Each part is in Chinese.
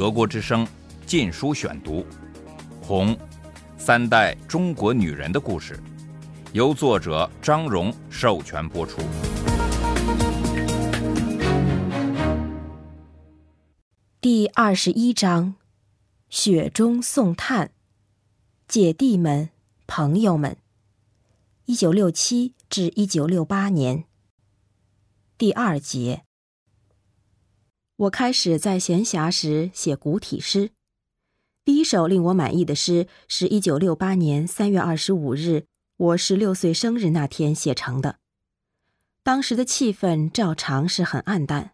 德国之声《禁书选读》，《红》，三代中国女人的故事，由作者张荣授权播出。第二十一章：雪中送炭。姐弟们，朋友们。一九六七至一九六八年。第二节。我开始在闲暇时写古体诗。第一首令我满意的诗是一九六八年三月二十五日，我十六岁生日那天写成的。当时的气氛照常是很暗淡，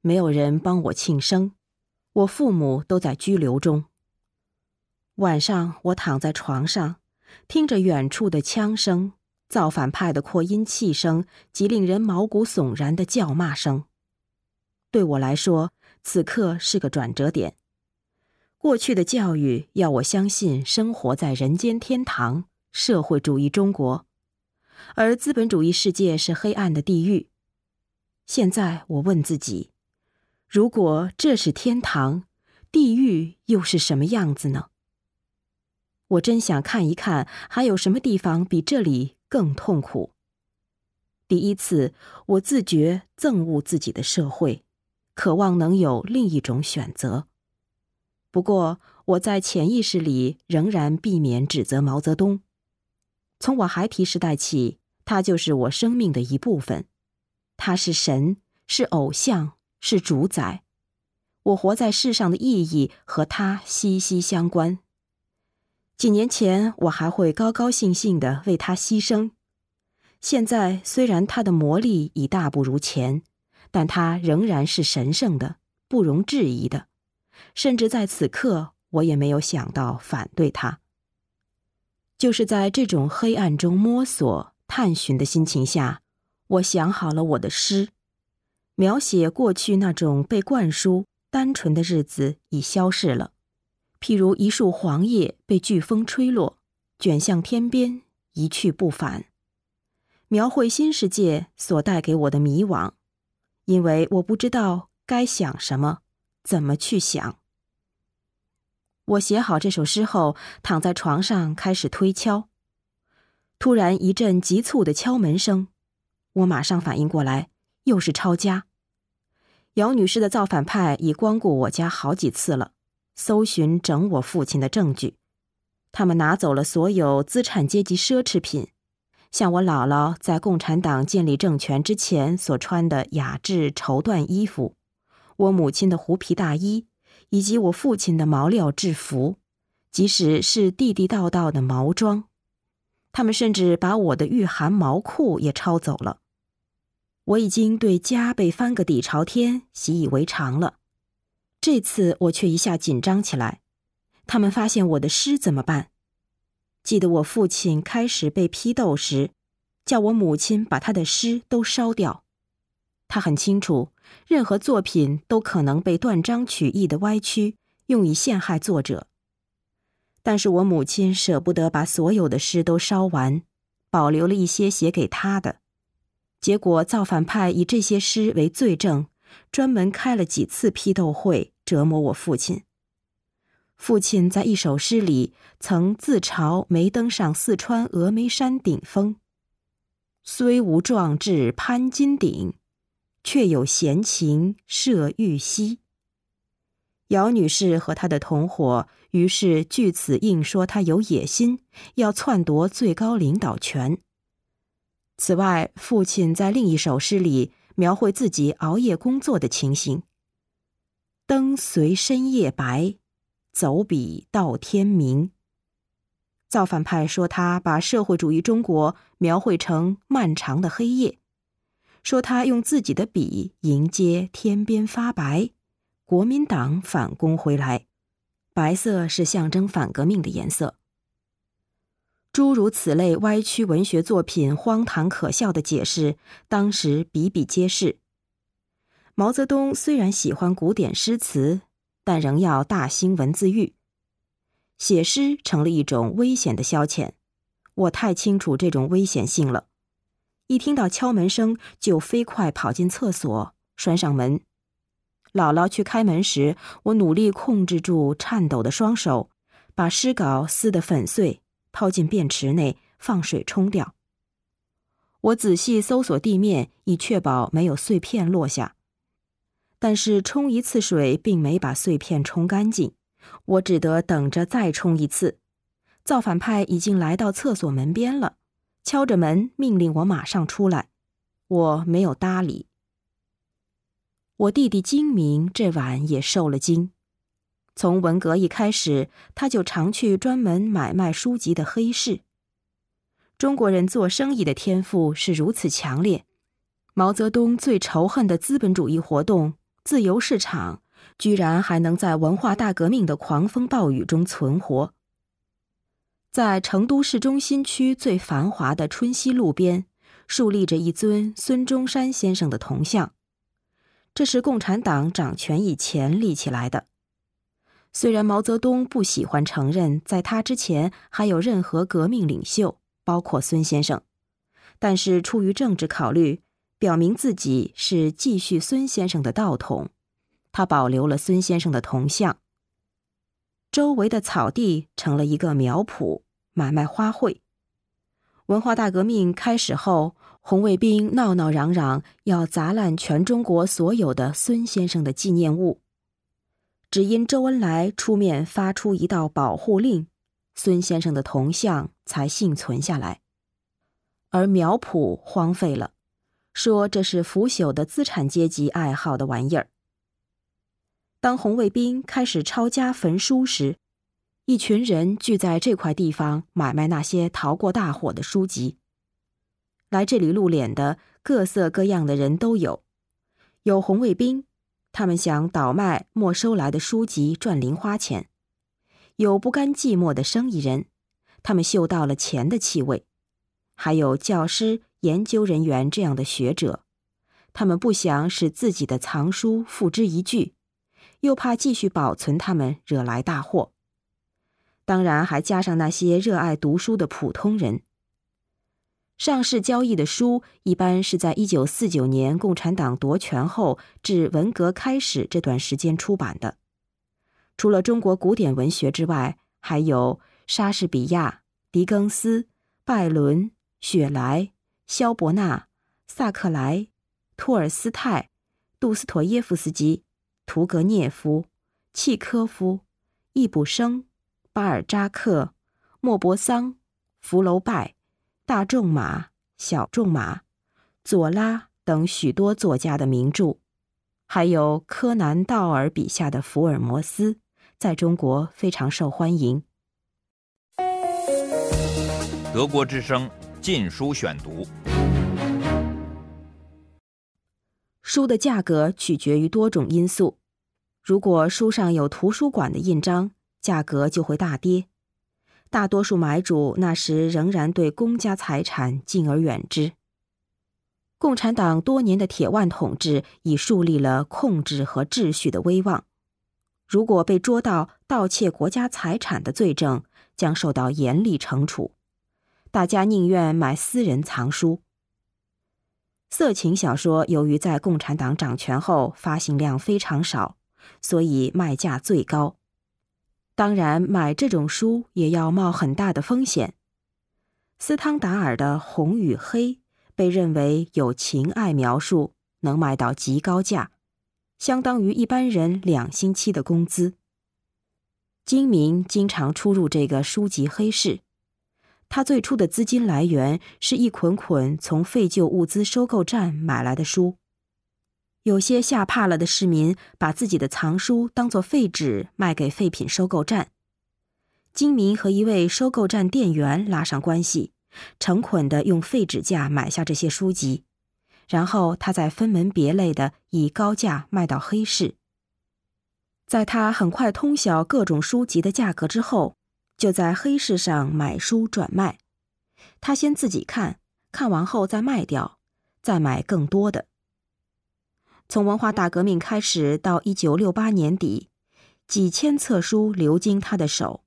没有人帮我庆生，我父母都在拘留中。晚上，我躺在床上，听着远处的枪声、造反派的扩音器声及令人毛骨悚然的叫骂声。对我来说，此刻是个转折点。过去的教育要我相信生活在人间天堂——社会主义中国，而资本主义世界是黑暗的地狱。现在我问自己：如果这是天堂，地狱又是什么样子呢？我真想看一看，还有什么地方比这里更痛苦。第一次，我自觉憎恶自己的社会。渴望能有另一种选择。不过，我在潜意识里仍然避免指责毛泽东。从我孩提时代起，他就是我生命的一部分。他是神，是偶像，是主宰。我活在世上的意义和他息息相关。几年前，我还会高高兴兴的为他牺牲。现在，虽然他的魔力已大不如前。但他仍然是神圣的，不容置疑的，甚至在此刻，我也没有想到反对他。就是在这种黑暗中摸索、探寻的心情下，我想好了我的诗，描写过去那种被灌输单纯的日子已消逝了，譬如一束黄叶被飓风吹落，卷向天边，一去不返。描绘新世界所带给我的迷惘。因为我不知道该想什么，怎么去想。我写好这首诗后，躺在床上开始推敲。突然一阵急促的敲门声，我马上反应过来，又是抄家。姚女士的造反派已光顾我家好几次了，搜寻整我父亲的证据。他们拿走了所有资产阶级奢侈品。像我姥姥在共产党建立政权之前所穿的雅致绸缎衣服，我母亲的狐皮大衣，以及我父亲的毛料制服，即使是地地道道的毛装，他们甚至把我的御寒毛裤也抄走了。我已经对家被翻个底朝天习以为常了，这次我却一下紧张起来。他们发现我的诗怎么办？记得我父亲开始被批斗时，叫我母亲把他的诗都烧掉。他很清楚，任何作品都可能被断章取义的歪曲，用以陷害作者。但是我母亲舍不得把所有的诗都烧完，保留了一些写给他的。结果造反派以这些诗为罪证，专门开了几次批斗会，折磨我父亲。父亲在一首诗里曾自嘲没登上四川峨眉山顶峰，虽无壮志攀金顶，却有闲情摄玉溪。姚女士和她的同伙于是据此硬说他有野心，要篡夺最高领导权。此外，父亲在另一首诗里描绘自己熬夜工作的情形：灯随深夜白。走笔到天明。造反派说他把社会主义中国描绘成漫长的黑夜，说他用自己的笔迎接天边发白，国民党反攻回来，白色是象征反革命的颜色。诸如此类歪曲文学作品荒唐可笑的解释，当时比比皆是。毛泽东虽然喜欢古典诗词。但仍要大兴文字狱，写诗成了一种危险的消遣。我太清楚这种危险性了，一听到敲门声就飞快跑进厕所，拴上门。姥姥去开门时，我努力控制住颤抖的双手，把诗稿撕得粉碎，抛进便池内，放水冲掉。我仔细搜索地面，以确保没有碎片落下。但是冲一次水并没把碎片冲干净，我只得等着再冲一次。造反派已经来到厕所门边了，敲着门命令我马上出来。我没有搭理。我弟弟金明这晚也受了惊。从文革一开始，他就常去专门买卖书籍的黑市。中国人做生意的天赋是如此强烈，毛泽东最仇恨的资本主义活动——自由市场，居然还能在文化大革命的狂风暴雨中存活。在成都市中心区最繁华的春熙路边，竖立着一尊孙中山先生的铜像。这是共产党掌权以前立起来的。虽然毛泽东不喜欢承认在他之前还有任何革命领袖，包括孙先生，但是出于政治考虑，表明自己是继续孙先生的道统，他保留了孙先生的铜像。周围的草地成了一个苗圃，买卖花卉。文化大革命开始后。红卫兵闹闹嚷嚷要砸烂全中国所有的孙先生的纪念物，只因周恩来出面发出一道保护令，孙先生的铜像才幸存下来。而苗圃荒废了，说这是腐朽的资产阶级爱好的玩意儿。当红卫兵开始抄家焚书时，一群人聚在这块地方买卖那些逃过大火的书籍。来这里露脸的各色各样的人都有，有红卫兵，他们想倒卖没收来的书籍赚零花钱；有不甘寂寞的生意人，他们嗅到了钱的气味；还有教师、研究人员这样的学者，他们不想使自己的藏书付之一炬，又怕继续保存它们惹来大祸。当然，还加上那些热爱读书的普通人。上市交易的书一般是在一九四九年共产党夺权后至文革开始这段时间出版的。除了中国古典文学之外，还有莎士比亚、狄更斯、拜伦、雪莱、肖伯纳、萨克莱、托尔斯泰、杜斯妥耶夫斯基、屠格涅夫、契科夫、易卜生、巴尔扎克、莫泊桑、福楼拜。大仲马、小仲马、左拉等许多作家的名著，还有柯南·道尔笔下的福尔摩斯，在中国非常受欢迎。德国之声《禁书选读》，书的价格取决于多种因素。如果书上有图书馆的印章，价格就会大跌。大多数买主那时仍然对公家财产敬而远之。共产党多年的铁腕统治已树立了控制和秩序的威望，如果被捉到盗窃国家财产的罪证，将受到严厉惩处。大家宁愿买私人藏书。色情小说由于在共产党掌权后发行量非常少，所以卖价最高。当然，买这种书也要冒很大的风险。斯汤达尔的《红与黑》被认为有情爱描述，能卖到极高价，相当于一般人两星期的工资。金明经常出入这个书籍黑市，他最初的资金来源是一捆捆从废旧物资收购站买来的书。有些吓怕了的市民把自己的藏书当作废纸卖给废品收购站。金明和一位收购站店员拉上关系，成捆的用废纸价买下这些书籍，然后他再分门别类的以高价卖到黑市。在他很快通晓各种书籍的价格之后，就在黑市上买书转卖。他先自己看看完后再卖掉，再买更多的。从文化大革命开始到一九六八年底，几千册书流经他的手。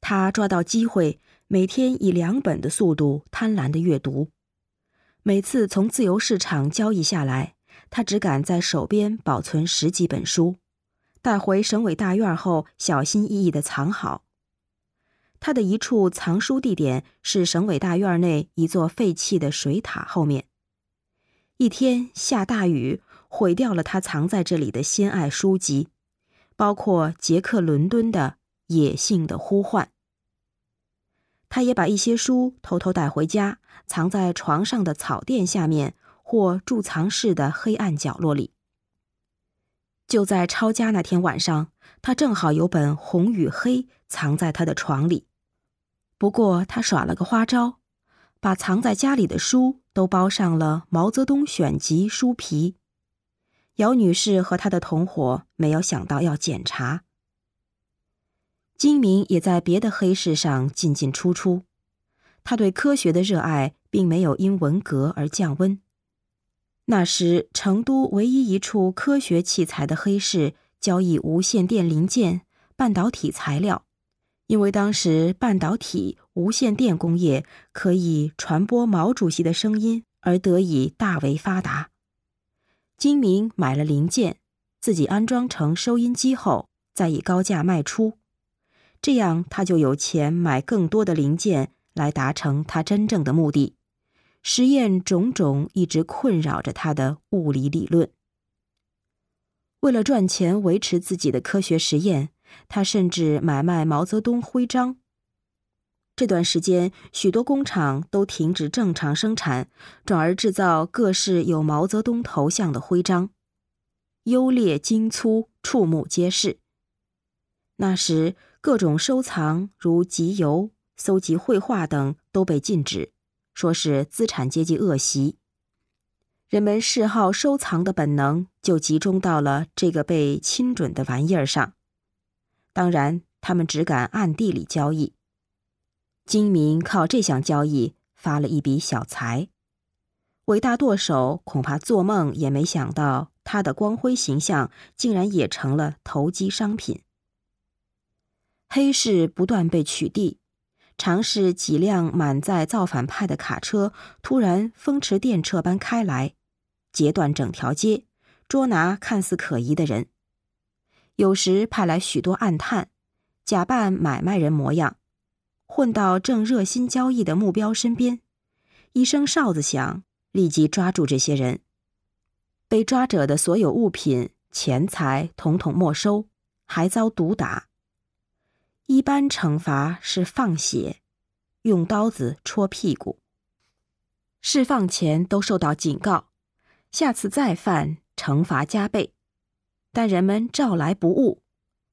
他抓到机会，每天以两本的速度贪婪的阅读。每次从自由市场交易下来，他只敢在手边保存十几本书，带回省委大院后小心翼翼的藏好。他的一处藏书地点是省委大院内一座废弃的水塔后面。一天下大雨，毁掉了他藏在这里的心爱书籍，包括杰克·伦敦的《野性的呼唤》。他也把一些书偷偷带回家，藏在床上的草垫下面或贮藏室的黑暗角落里。就在抄家那天晚上，他正好有本《红与黑》藏在他的床里。不过他耍了个花招，把藏在家里的书都包上了毛泽东选集书皮。姚女士和她的同伙没有想到要检查。金明也在别的黑市上进进出出，他对科学的热爱并没有因文革而降温。那时，成都唯一一处科学器材的黑市交易无线电零件、半导体材料，因为当时半导体、无线电工业可以传播毛主席的声音，而得以大为发达。金明买了零件，自己安装成收音机后，再以高价卖出。这样，他就有钱买更多的零件来达成他真正的目的，实验种种一直困扰着他的物理理论。为了赚钱维持自己的科学实验，他甚至买卖毛泽东徽章。这段时间，许多工厂都停止正常生产，转而制造各式有毛泽东头像的徽章，优劣精粗，触目皆是。那时。各种收藏，如集邮、搜集绘画等，都被禁止，说是资产阶级恶习。人们嗜好收藏的本能就集中到了这个被亲准的玩意儿上。当然，他们只敢暗地里交易。金明靠这项交易发了一笔小财。伟大舵手恐怕做梦也没想到，他的光辉形象竟然也成了投机商品。黑市不断被取缔，尝试几辆满载造反派的卡车突然风驰电掣般开来，截断整条街，捉拿看似可疑的人。有时派来许多暗探，假扮买卖人模样，混到正热心交易的目标身边，一声哨子响，立即抓住这些人。被抓者的所有物品、钱财统统没收，还遭毒打。一般惩罚是放血，用刀子戳屁股。释放前都受到警告，下次再犯惩罚加倍。但人们照来不误，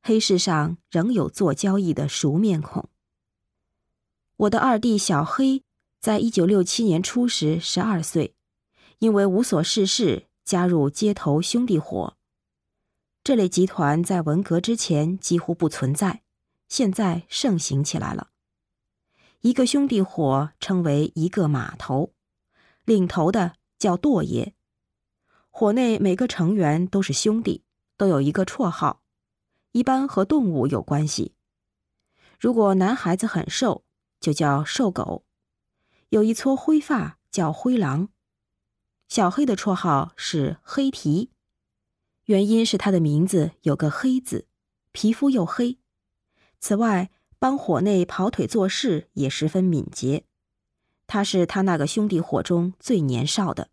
黑市上仍有做交易的熟面孔。我的二弟小黑，在一九六七年初时十二岁，因为无所事事，加入街头兄弟伙。这类集团在文革之前几乎不存在。现在盛行起来了。一个兄弟伙称为一个码头，领头的叫舵爷。伙内每个成员都是兄弟，都有一个绰号，一般和动物有关系。如果男孩子很瘦，就叫瘦狗；有一撮灰发叫灰狼。小黑的绰号是黑蹄，原因是他的名字有个黑字，皮肤又黑。此外，帮火内跑腿做事也十分敏捷。他是他那个兄弟伙中最年少的。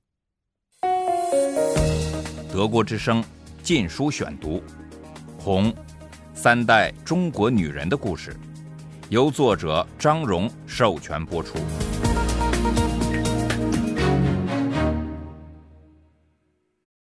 德国之声《禁书选读》，《红》，三代中国女人的故事，由作者张荣授权播出。